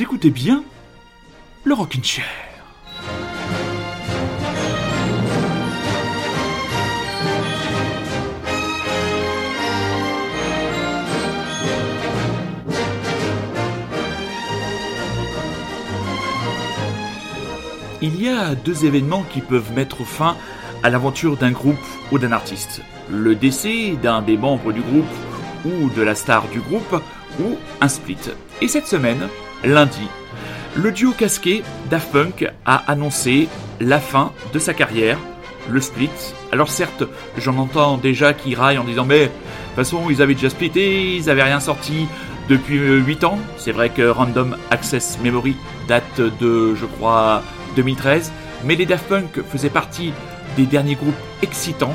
Écoutez bien le Rockin' Chair. Il y a deux événements qui peuvent mettre fin à l'aventure d'un groupe ou d'un artiste. Le décès d'un des membres du groupe ou de la star du groupe ou un split. Et cette semaine, lundi, le duo casqué Daft Punk a annoncé la fin de sa carrière, le split. Alors certes, j'en entends déjà qui raillent en disant mais de toute façon ils avaient déjà splitté, ils avaient rien sorti depuis 8 ans. C'est vrai que Random Access Memory date de je crois 2013, mais les Daft Punk faisaient partie des derniers groupes excitants,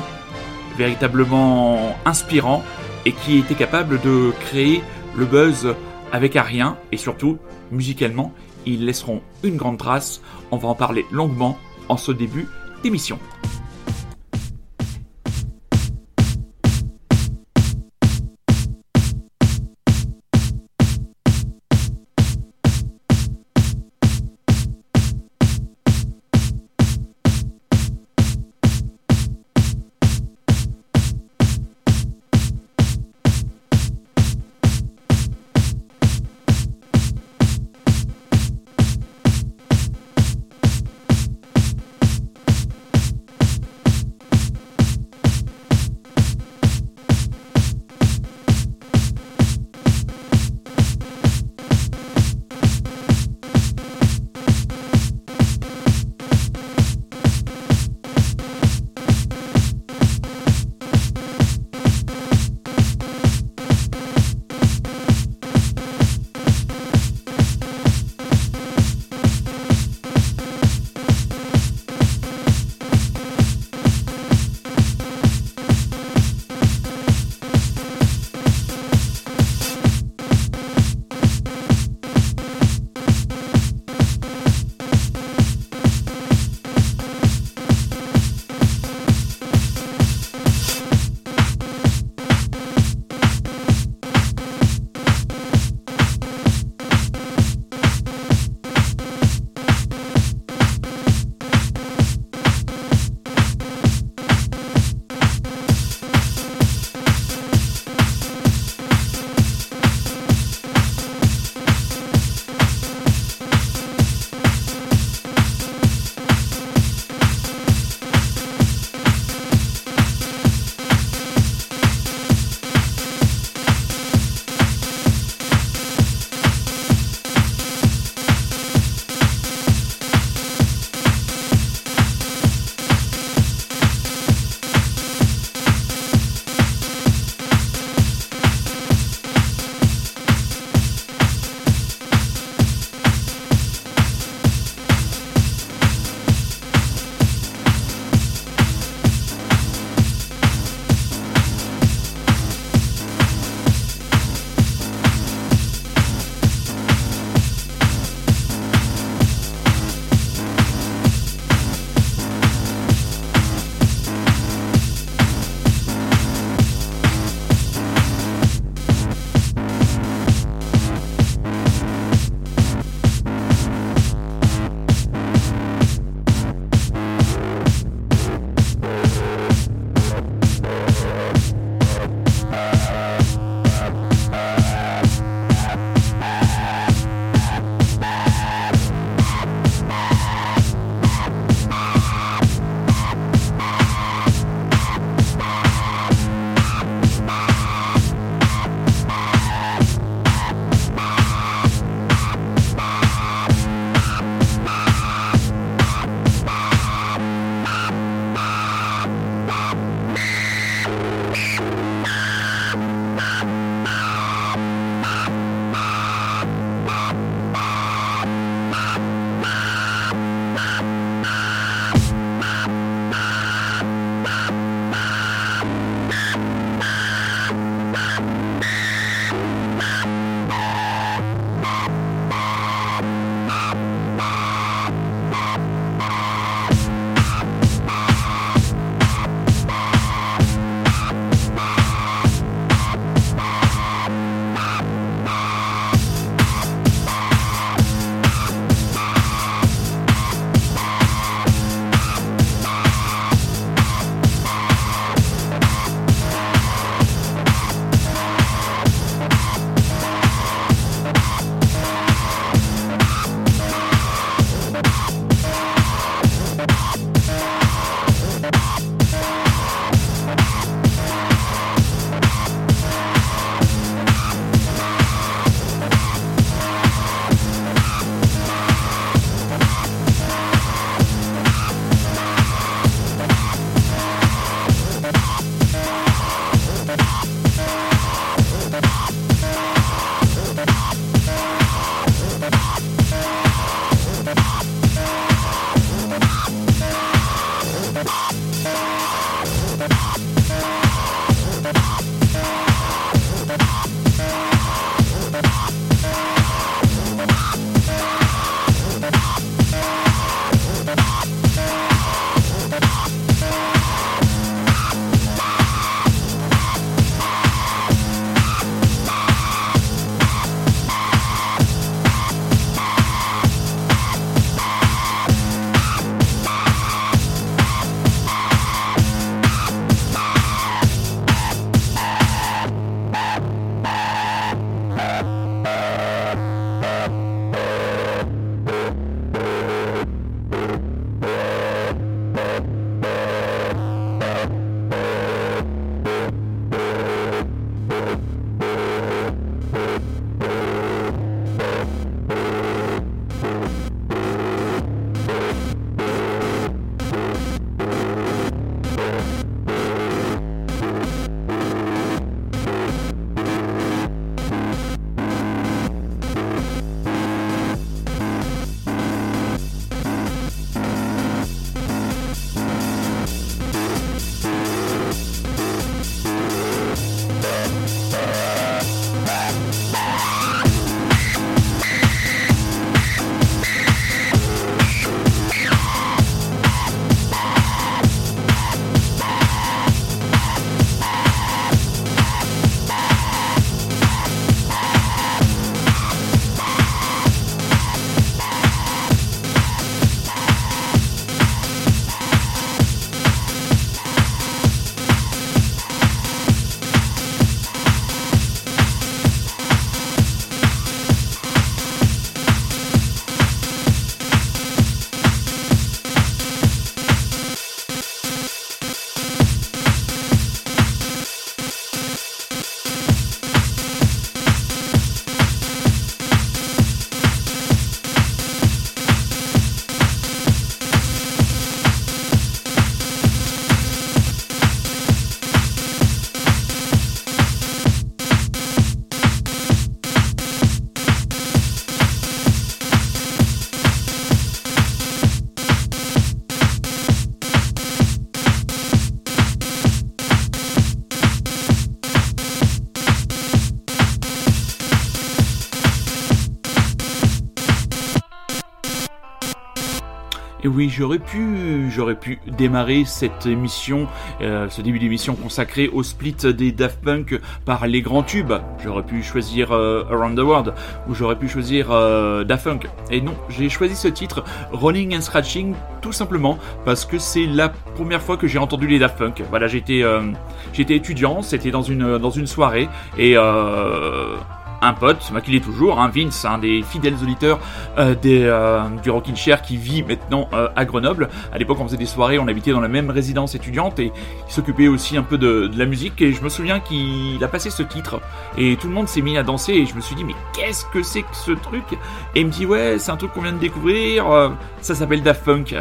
véritablement inspirants, et qui étaient capables de créer le buzz avec un rien, et surtout, musicalement, ils laisseront une grande trace. On va en parler longuement en ce début d'émission. Et oui, j'aurais pu, j'aurais pu démarrer cette émission, euh, ce début d'émission consacré au split des Daft Punk par les grands tubes. J'aurais pu choisir euh, Around the World ou j'aurais pu choisir euh, Daft Punk. Et non, j'ai choisi ce titre, Rolling and Scratching, tout simplement parce que c'est la première fois que j'ai entendu les Daft Punk. Voilà, j'étais, j'étais étudiant, c'était dans une dans une soirée et un pote, bah, qu'il est toujours, hein, Vince, un des fidèles auditeurs euh, des, euh, du Rockin' Chair qui vit maintenant euh, à Grenoble. À l'époque, on faisait des soirées, on habitait dans la même résidence étudiante et il s'occupait aussi un peu de, de, la musique. Et je me souviens qu'il a passé ce titre et tout le monde s'est mis à danser et je me suis dit, mais qu'est-ce que c'est que ce truc? Et il me dit, ouais, c'est un truc qu'on vient de découvrir, ça s'appelle Daft Punk.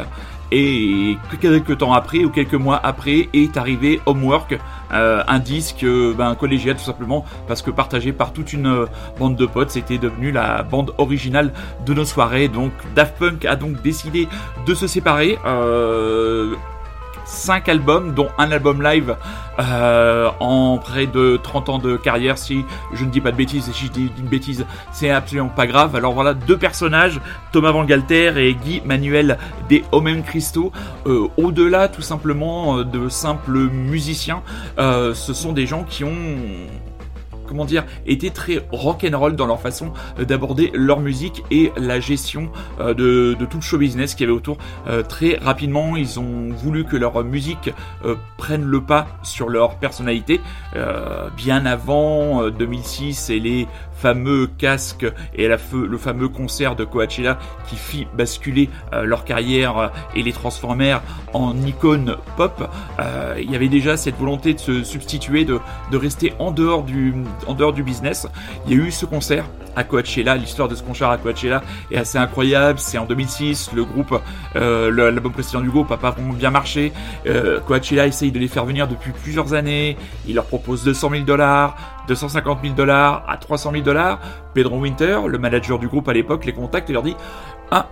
Et quelques temps après, ou quelques mois après, est arrivé Homework, euh, un disque euh, ben, collégial tout simplement, parce que partagé par toute une euh, bande de potes, c'était devenu la bande originale de nos soirées. Donc Daft Punk a donc décidé de se séparer. 5 albums, dont un album live euh, en près de 30 ans de carrière. Si je ne dis pas de bêtises, et si je dis une bêtise, c'est absolument pas grave. Alors voilà, deux personnages, Thomas Van Galter et Guy Manuel des Homem Christo. Euh, au-delà tout simplement euh, de simples musiciens, ce sont des gens qui ont comment dire, étaient très rock'n'roll dans leur façon euh, d'aborder leur musique et la gestion euh, de, tout le show business qu'il y avait autour. Euh, très rapidement, ils ont voulu que leur musique prenne le pas sur leur personnalité. bien avant 2006 et les fameux casques et le fameux concert de Coachella qui fit basculer leur carrière et les transformèrent en icônes pop. il y avait déjà cette volonté de se substituer, de, rester en dehors du, business. Il y a eu ce concert à Coachella, l'histoire de ce concert à Coachella est assez incroyable. C'est en 2006, le groupe, euh, l'album précédent du groupe a pas vraiment bien marché. Euh, Coachella essaye de les faire venir depuis plusieurs années. Il leur propose 200 000 dollars, 250 000 dollars, à 300 000 dollars. Pedro Winter, le manager du groupe à l'époque, les contacte et leur dit ah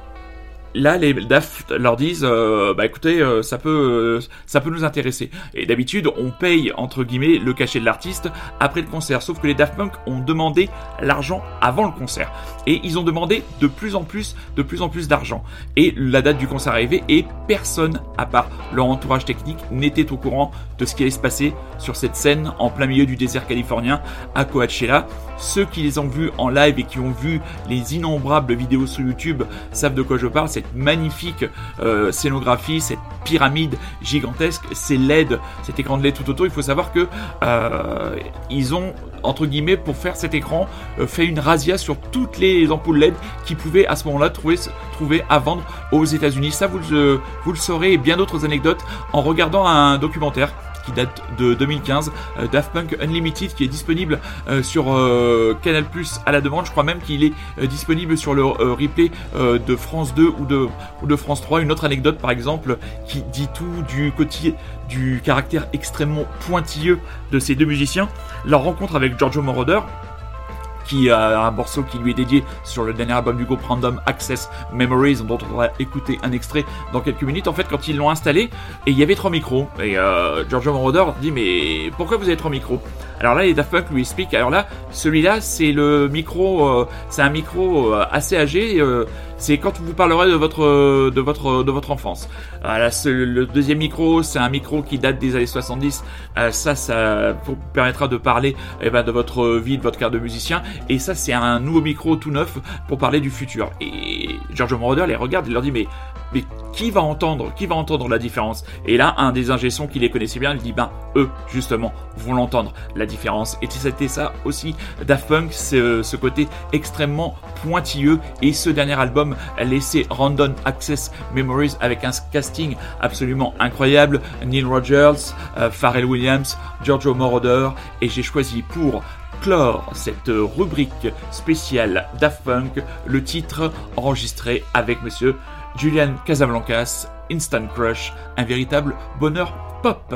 là les Daft leur disent euh, bah écoutez euh, ça peut euh, ça peut nous intéresser. Et d'habitude on paye entre guillemets le cachet de l'artiste après le concert. Sauf que les Daft Punk ont demandé l'argent avant le concert. Et ils ont demandé de plus en plus de plus en plus d'argent. Et la date du concert arrivée et personne à part leur entourage technique n'était au courant de ce qui allait se passer sur cette scène en plein milieu du désert californien à Coachella. Ceux qui les ont vus en live et qui ont vu les innombrables vidéos sur YouTube savent de quoi je parle magnifique euh, scénographie, cette pyramide gigantesque, ces LED, cet écran de LED tout autour. Il faut savoir que euh, ils ont entre guillemets pour faire cet écran euh, fait une razzia sur toutes les ampoules LED qui pouvaient à ce moment-là trouver, trouver à vendre aux États-Unis. Ça vous vous le saurez et bien d'autres anecdotes en regardant un documentaire qui date de 2015, euh, Daft Punk Unlimited qui est disponible euh, sur euh, Canal Plus à la demande. Je crois même qu'il est disponible sur le replay de France 2 ou de, ou de France 3. Une autre anecdote par exemple qui dit tout du côté du caractère extrêmement pointilleux de ces deux musiciens. Leur rencontre avec Giorgio Moroder, qui a un morceau qui lui est dédié sur le dernier album du groupe Random Access Memories, dont on va écouter un extrait dans quelques minutes. En fait, quand ils l'ont installé, et il y avait trois micros, et euh, Giorgio Moroder dit mais pourquoi vous avez trois micros? Alors là, les Daft Punk lui expliquent. Alors là, celui-là, c'est le micro, euh, c'est un micro euh, assez âgé. Euh, c'est quand vous parlerez de votre de votre de enfance. Le deuxième micro, c'est un micro qui date des années 70. ça, ça vous permettra de parler eh ben, de votre vie, de votre carrière de musicien. Et ça, c'est un nouveau micro tout neuf pour parler du futur. Et George Moroder les regarde et leur dit mais mais qui va entendre Qui va entendre la différence? Et là, un des ingessons qui les connaissait bien, il dit ben eux justement vont l'entendre la différence. Et c'était ça aussi Daft Punk, ce, côté extrêmement pointilleux. Et ce dernier album laissé Random Access Memories avec un casting absolument incroyable. Neil Rogers, euh, Pharrell Williams, Giorgio Moroder. Et j'ai choisi pour clore cette rubrique spéciale Daft Punk, le titre enregistré avec monsieur Julian Casablancas, Instant Crush, un véritable bonheur pop.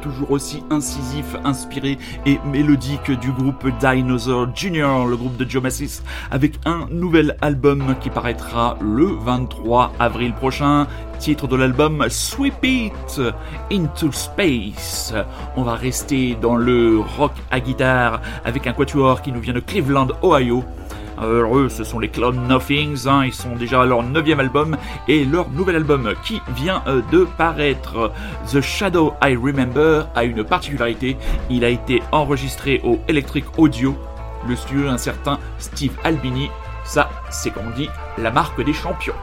Toujours aussi incisif, inspiré et mélodique du groupe Dinosaur Jr., le groupe de Joe avec un nouvel album qui paraîtra le 23 avril prochain. Titre de l'album Sweep It Into Space. On va rester dans le rock à guitare avec un quatuor qui nous vient de Cleveland, Ohio alors eux, ce sont les Clown Nothings, hein. ils sont déjà à leur neuvième album et leur nouvel album qui vient euh, de paraître, The Shadow I Remember, a une particularité, il a été enregistré au Electric Audio, le studio d'un certain Steve Albini, ça c'est comme on dit la marque des champions.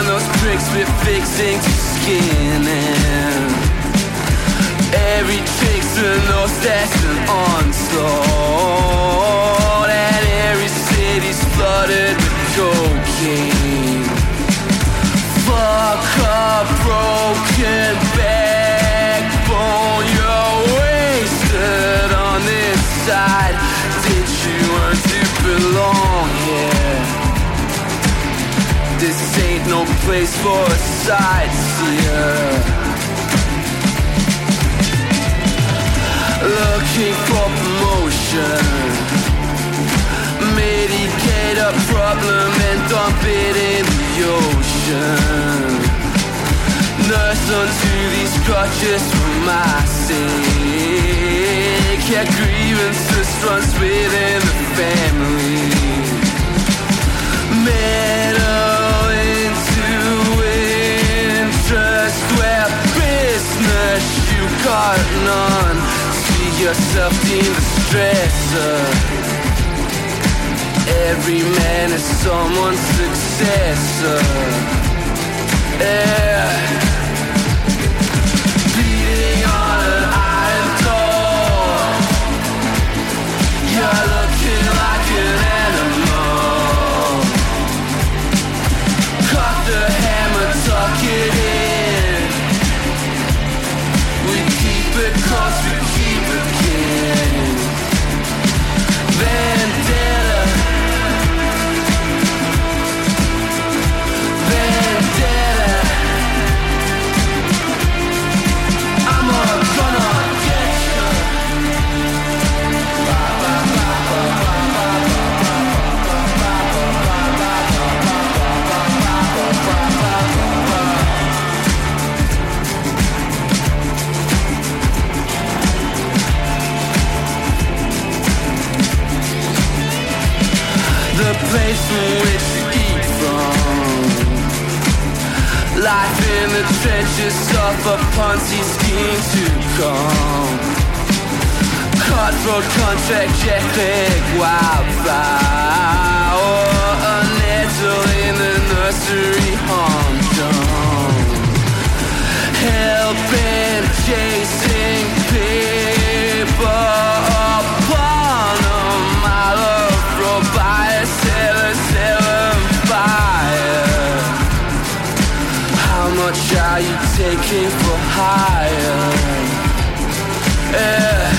Upon those bricks we're fixing to skin and every trick's an that's an place for a sightseer. Looking for promotion. Medicate a problem and dump it in the ocean. Nurse unto these crutches for my sake. Yeah, grievances runs within the family. Got none. See yourself in the stressor. Every man is someone's successor. Yeah. Place from which you eat from. Life in the trenches a Ponzi scheme to come. Cutthroat contract, jackleg, wildfire, or a nettle in the nursery humdrum. Helping, chasing paper upon much are you taking for hire? Yeah.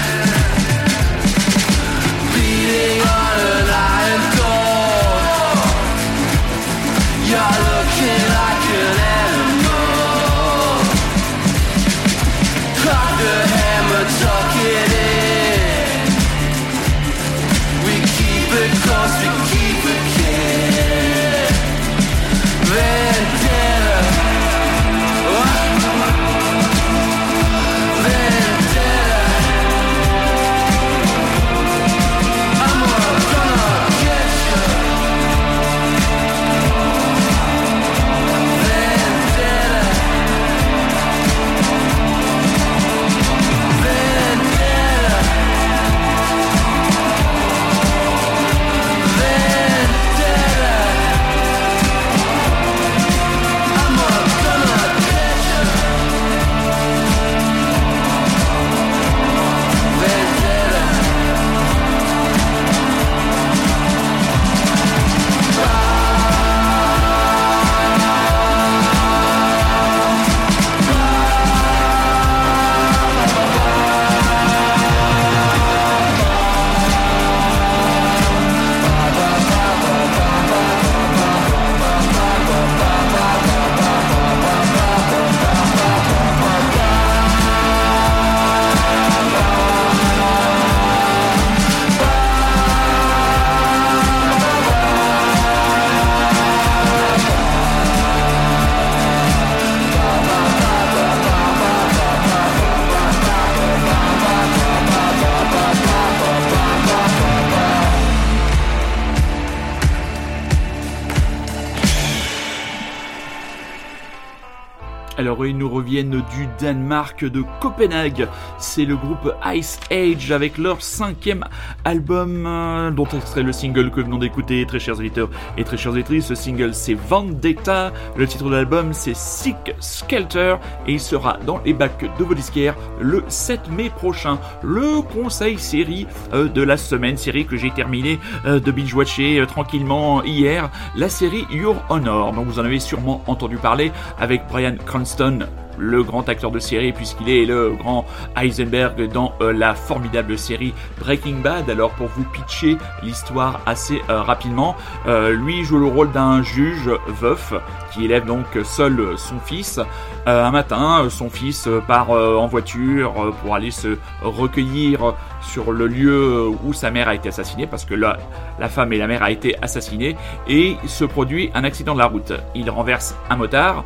Alors ils nous reviennent du Danemark de Copenhague. C'est le groupe Ice Age avec leur cinquième album euh, dont extrait le single que venons d'écouter, très chers éditeurs et très chers éditrices. Ce single c'est Vendetta. Le titre de l'album c'est Sick Skelter et il sera dans les bacs de vos disquaires le 7 mai prochain. Le conseil série euh, de la semaine, série que j'ai terminé euh, de binge-watcher tranquillement hier, la série Your Honor. Donc vous en avez sûrement entendu parler avec Brian Cranston, le grand acteur de série, puisqu'il est le grand Heisenberg dans euh, la formidable série Breaking Bad. Alors pour vous pitcher l'histoire assez euh, rapidement, euh, lui joue le rôle d'un juge veuf qui élève donc seul son fils. un matin, son fils part en voiture pour aller se recueillir sur le lieu où sa mère a été assassinée, parce que là, la femme et la mère a été assassinées, et se produit un accident de la route. Il renverse un motard,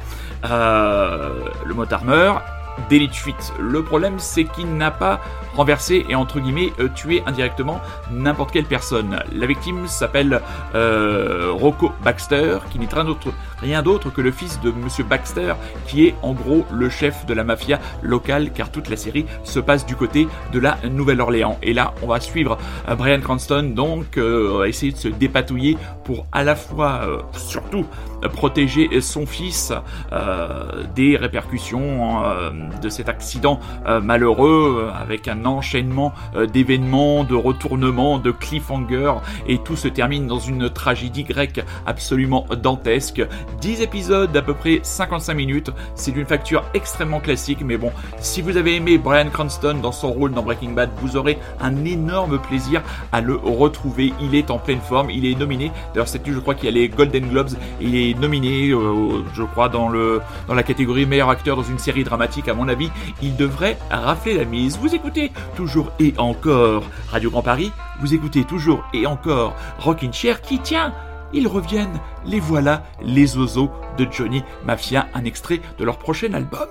le motard délit de fuite. Le problème, c'est qu'il n'a pas renversé et entre guillemets euh, tué indirectement n'importe quelle personne. La victime s'appelle euh, Rocco Baxter, qui n'est rien d'autre que le fils de Monsieur Baxter, qui est en gros le chef de la mafia locale, car toute la série se passe du côté de la Nouvelle-Orléans. Et là, on va suivre euh, Brian Cranston, donc essayer de se dépatouiller pour à la fois, surtout, protéger son fils des répercussions de cet accident malheureux avec un enchaînement euh, d'événements, de retournements, de cliffhanger, et tout se termine dans une tragédie grecque absolument dantesque. 10 épisodes d'à peu près 55 minutes, c'est une facture extrêmement classique, mais bon, si vous avez aimé Brian Cranston dans son rôle dans Breaking Bad, vous aurez un énorme plaisir à le retrouver. Il est en pleine forme, il est nominé. D'ailleurs, c'est je crois qu'il y a les Golden Globes, il est nominé, euh, je crois, dans la catégorie meilleur acteur dans une série dramatique. À mon avis, il devrait rafler la mise. Vous écoutez toujours et encore Radio Grand Paris, vous écoutez toujours et encore Rockin' Chair qui tient ils reviennent, les voilà, les oiseaux de Johnny Mafia, un extrait de leur prochain album.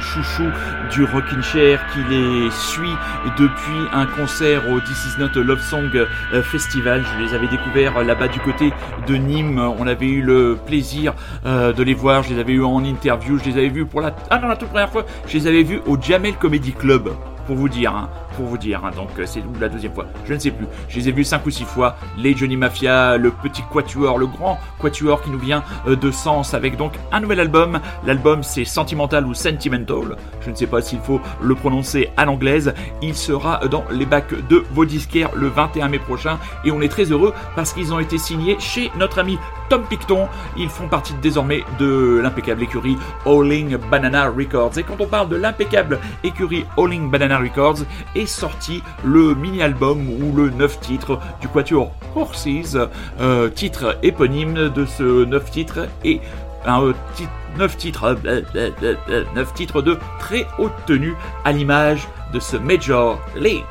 Chouchous du Rockin' Chair qui les suit depuis un concert au This Is Not Love Song euh, Festival. Je les avais découverts là-bas du côté de Nîmes. On avait eu le plaisir euh, de les voir. Je les avais eu en interview. Je les avais vus pour la ah toute première fois. Je les avais vus au Jamel Comedy Club pour vous dire, hein, pour vous dire. Hein, donc euh, c'est la deuxième fois, je ne sais plus. Je les ai vus cinq ou six fois. Les Johnny Mafia, le petit quatuor, le grand quatuor qui nous vient euh, de Sens avec donc un nouvel album. L'album c'est Sentimental ou Sentimental. Je ne sais pas s'il faut le prononcer à l'anglaise. Il sera dans les bacs de vos disquaires le 21 mai prochain et on est très heureux parce qu'ils ont été signés chez notre ami Tom Picton. Ils font partie désormais de l'impeccable écurie Howling Banana Records. Et quand on parle de l'impeccable écurie Howling Banana Records, est sorti le mini-album ou le 9 titres du Quatuor Horses, titre éponyme de ce 9 titres et un euh, titre 9 titres, 9 euh, titres de très haute tenue à l'image de ce Major League.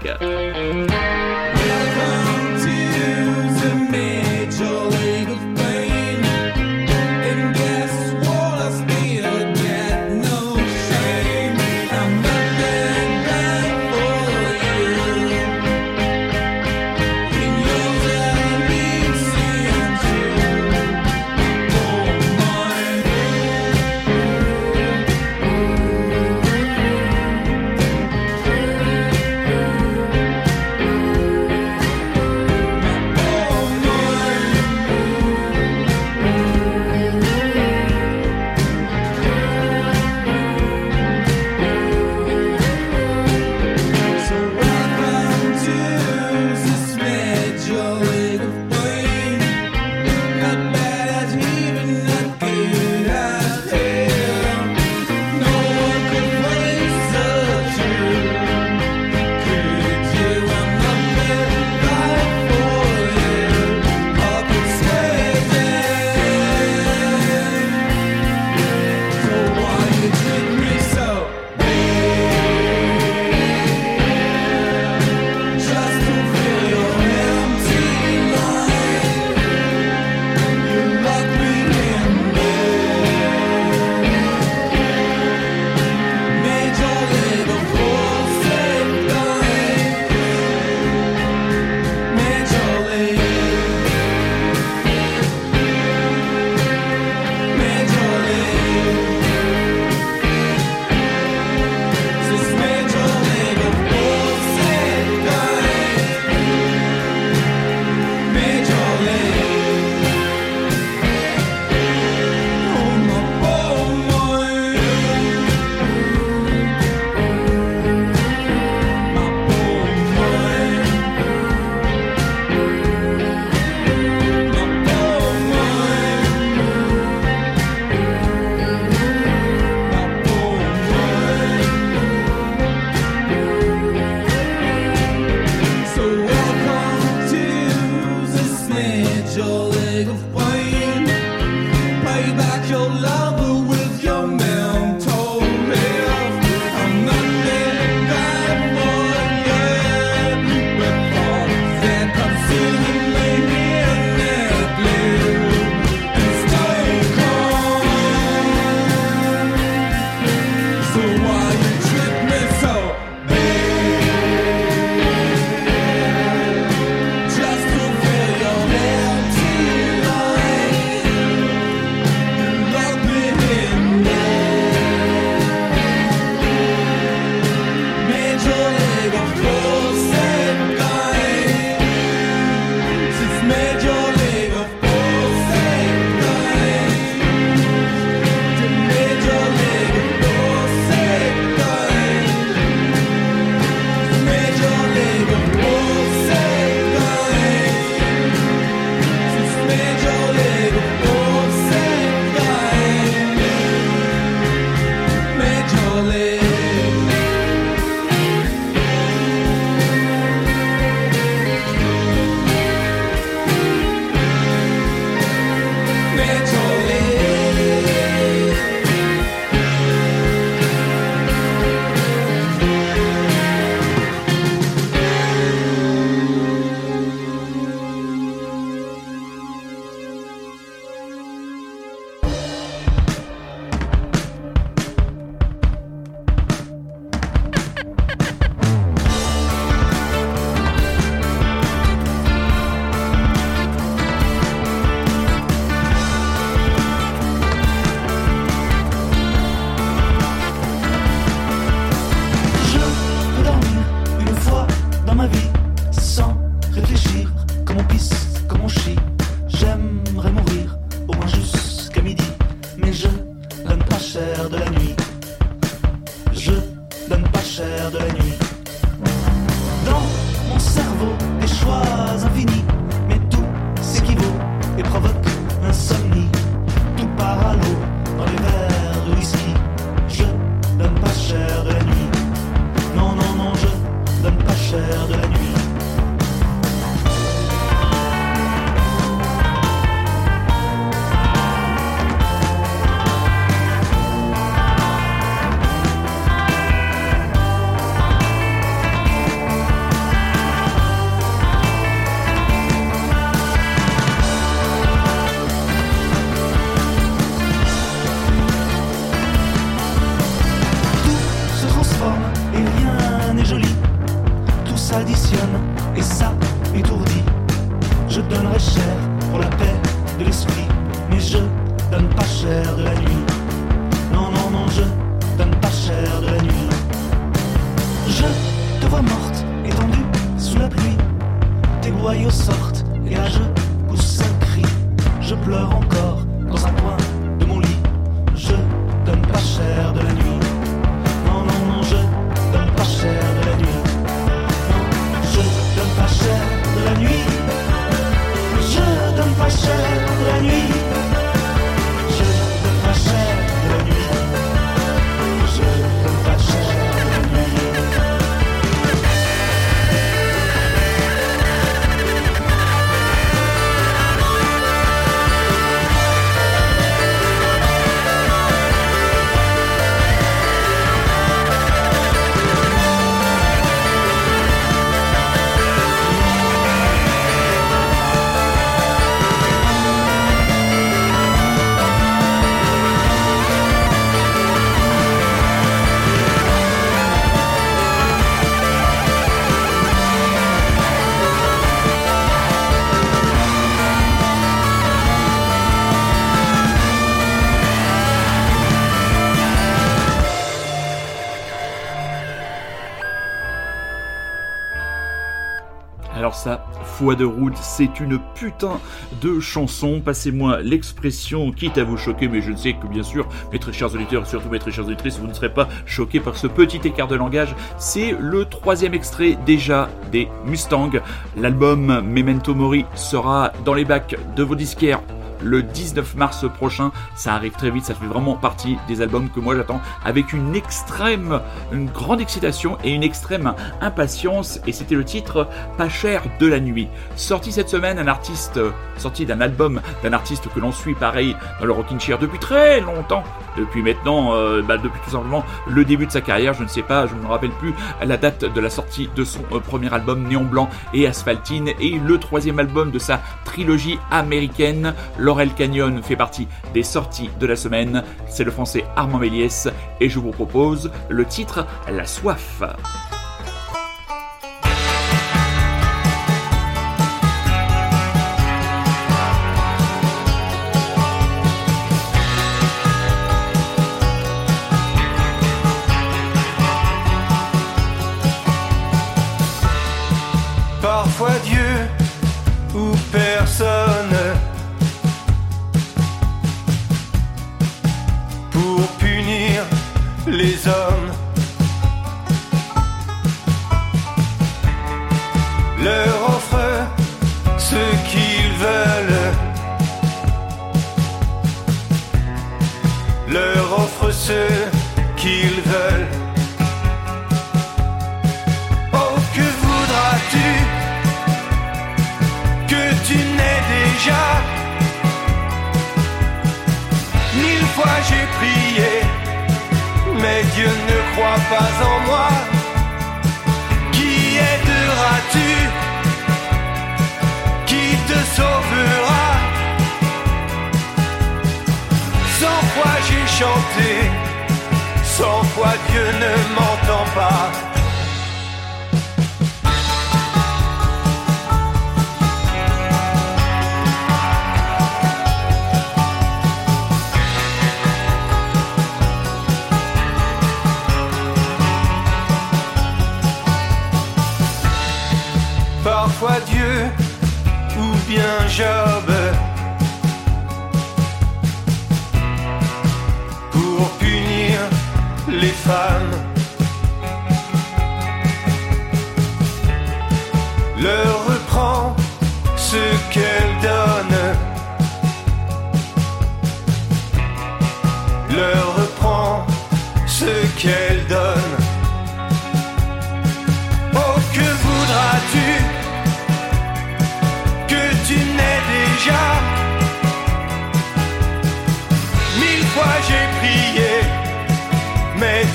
De route, c'est une putain de chanson. Passez-moi l'expression, quitte à vous choquer, mais je ne sais que bien sûr, mes très chers auditeurs, surtout mes très chères auditrices, vous ne serez pas choqués par ce petit écart de langage. C'est le troisième extrait déjà des Mustangs. L'album Memento Mori sera dans les bacs de vos disquaires le 19 mars prochain. Ça arrive très vite, ça fait vraiment partie des albums que moi j'attends avec une extrême, une grande excitation et une extrême impatience. Et c'était le titre Pas cher de la nuit. Sorti cette semaine, un artiste, sorti d'un album d'un artiste que l'on suit pareil dans le Rockin' Chair depuis très longtemps. Depuis maintenant, euh, bah, depuis tout simplement le début de sa carrière, je ne sais pas, je ne me rappelle plus la date de la sortie de son euh, premier album Néon Blanc et Asphaltine et le troisième album de sa trilogie américaine. Laurel Canyon fait partie des sorties de la semaine. C'est le français Armand Méliès et je vous propose le titre La soif.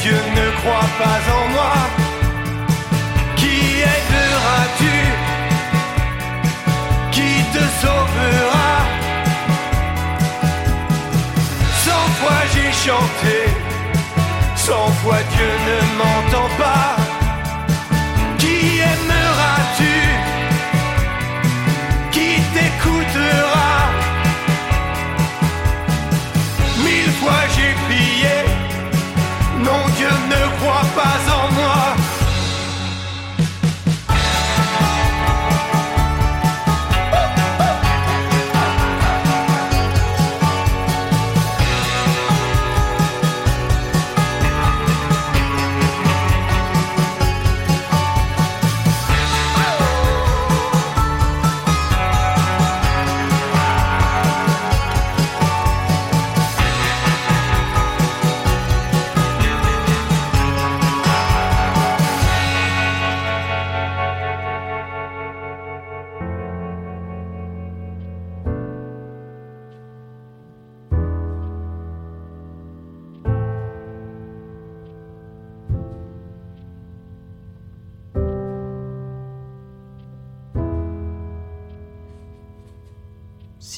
Dieu ne croit pas en moi. Qui aideras-tu Qui te sauvera? Cent fois j'ai chanté, cent fois Dieu ne m'entend pas. Qui aimeras-tu? Qui t'écoutera? Ne croit pas en moi.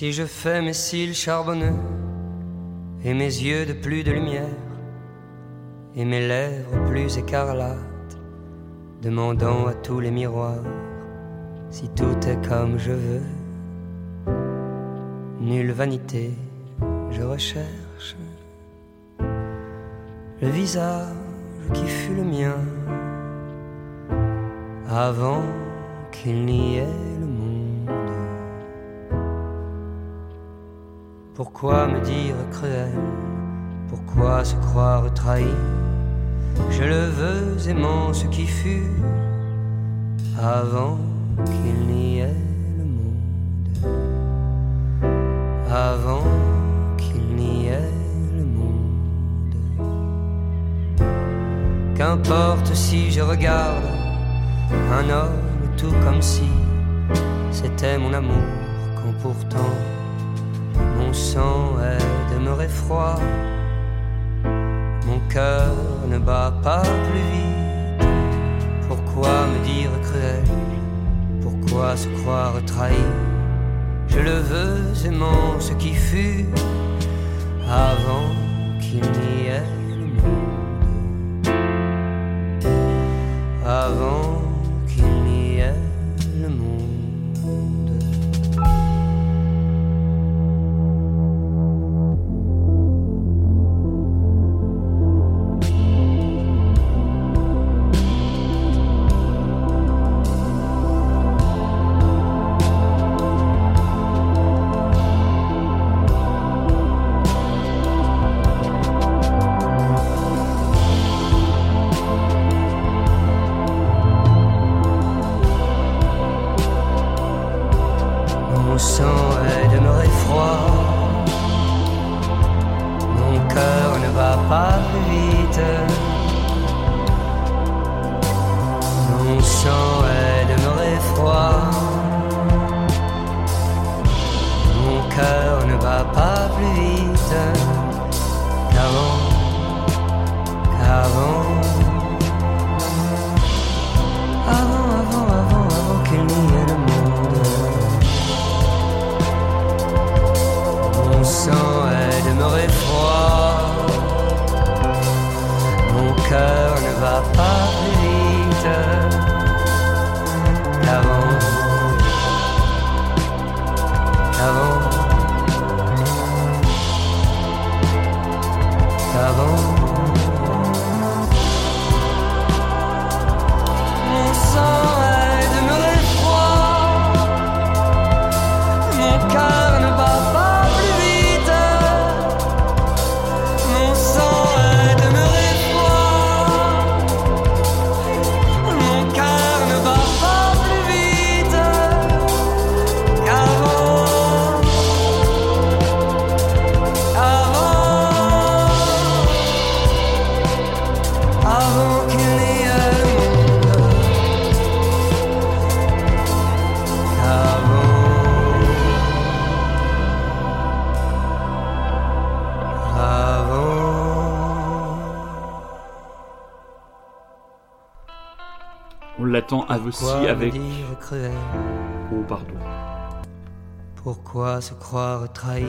Si je fais mes cils charbonneux et mes yeux de plus de lumière et mes lèvres plus écarlates, demandant à tous les miroirs si tout est comme je veux. Nulle vanité, je recherche le visage qui fut le mien avant qu'il n'y ait Pourquoi me dire cruel? Pourquoi se croire trahi? Je le veux aimant ce qui fut avant qu'il n'y ait le monde. Avant qu'il n'y ait le monde. Qu'importe si je regarde un homme tout comme si c'était mon amour quand pourtant sang est demeuré froid, mon cœur ne bat pas plus vite. Pourquoi me dire cruel? Pourquoi se croire trahi? Je le veux aimant ce qui fut avant qu'il n'y ait le monde. Aussi avec. Oh, pardon. Pourquoi se croire trahi?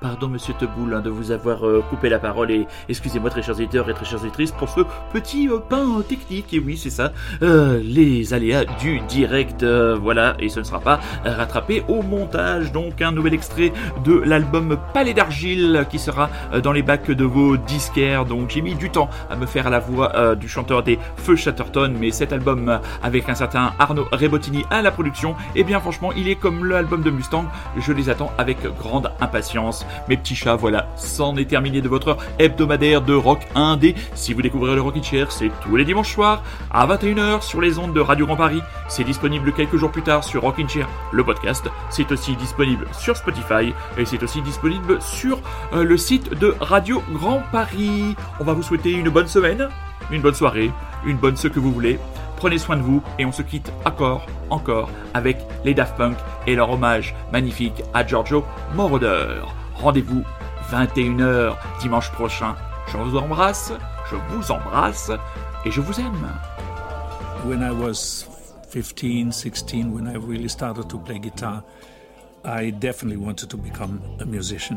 Pardon, monsieur Teboul, hein, de vous avoir euh, coupé la parole et excusez-moi, très chers éditeurs et très chères éditrices, pour ce petit euh, pain technique. Et oui, c'est ça, euh, les aléas du direct. voilà, et ce ne sera pas rattrapé au montage. Donc, un nouvel extrait de l'album Palais d'Argile qui sera dans les bacs de vos disquaires. Donc, j'ai mis du temps à me faire la voix du chanteur des Feux Chatterton, mais cet album avec un certain Arnaud Rebottini à la production, et eh bien, franchement, il est comme l'album de Mustang. Je les attends avec grande impatience. Mes petits chats, voilà, c'en est terminé de votre heure hebdomadaire de rock indé. Si vous découvrez le Rockin' Chair, c'est tous les dimanches soirs à 21h sur les ondes de Radio Grand Paris. C'est disponible quelques jours plus tard sur Rockin' Chair, le podcast. C'est aussi disponible sur Spotify et c'est aussi disponible sur euh, le site de Radio Grand Paris. On va vous souhaiter une bonne semaine, une bonne soirée, une bonne ce que vous voulez. Prenez soin de vous et on se quitte encore, encore avec les Daft Punk et leur hommage magnifique à Giorgio Moroder. Rendez-vous 21h dimanche prochain. Je vous embrasse, je vous embrasse et je vous aime. When I was 15, 16, when I really started to play guitar, I definitely wanted to become a musician.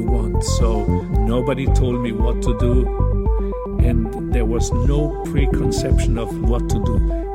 Want. So nobody told me what to do, and there was no preconception of what to do